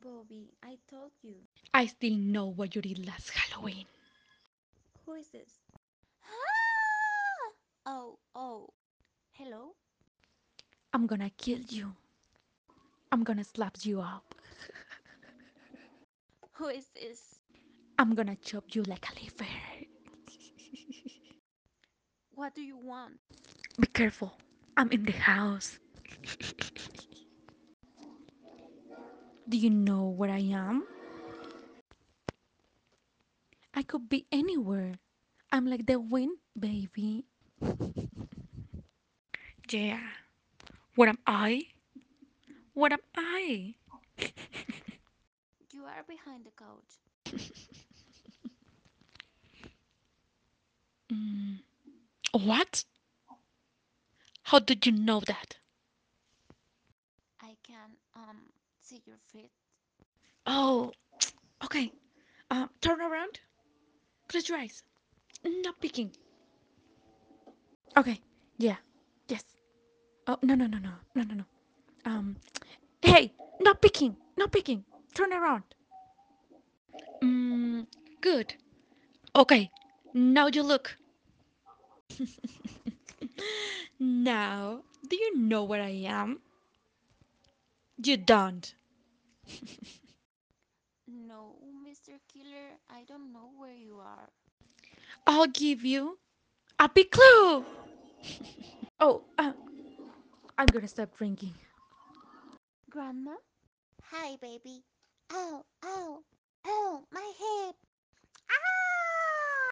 Bobby, I told you. I still know what you did last Halloween. Who is this? Ah! Oh, oh. Hello? I'm gonna kill you. I'm gonna slap you up. Who is this? I'm gonna chop you like a liver. What do you want? Be careful. I'm in the house. Do you know where I am? I could be anywhere. I'm like the wind, baby. yeah. What am I? What am I? You are behind the couch. Mm. What? How did you know that? I can um see your feet. Oh, okay. Um, turn around. Close your eyes. Not peeking. Okay. Yeah. Yes. Oh no no no no no no no. Um. Hey, not peeking. Not peeking. Turn around. Mm, good. Okay. Now you look. now, do you know where I am? You don't. No, Mr. Killer, I don't know where you are. I'll give you a big clue. Oh, uh, I'm gonna stop drinking. Grandma? Hi, baby. Ow, ow, ow, my hip.